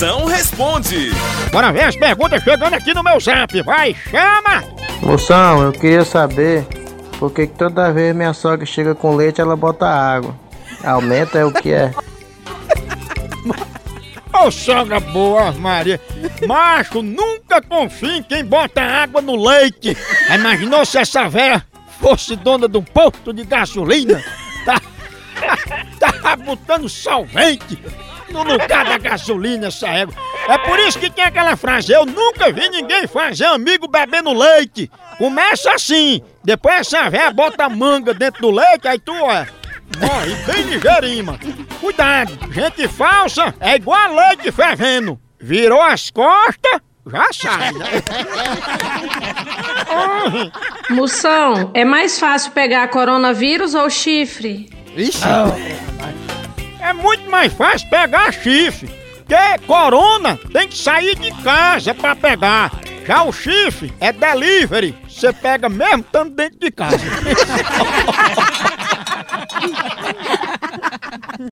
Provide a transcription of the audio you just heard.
Moção responde. Bora ver as perguntas chegando aqui no meu zap. Vai, chama! Moção, eu queria saber por que que toda vez minha sogra chega com leite ela bota água. Aumenta é o que é? Ô sogra boa, Maria. Macho, nunca confie em quem bota água no leite. Imaginou se essa véia fosse dona de um posto de gasolina? Tá, tá botando solvente no lugar da gasolina essa égua. É por isso que tem aquela frase, eu nunca vi ninguém fazer amigo bebendo leite. Começa assim, depois essa véia bota manga dentro do leite, aí tu, ó, morre bem ligeirinho, mano. Cuidado, gente falsa é igual a leite fervendo. Virou as costas, já sai, né? Moção, é mais fácil pegar coronavírus ou chifre? Ixi. É muito mais fácil pegar chifre. Porque corona tem que sair de casa pra pegar. Já o chifre é delivery. Você pega mesmo estando dentro de casa.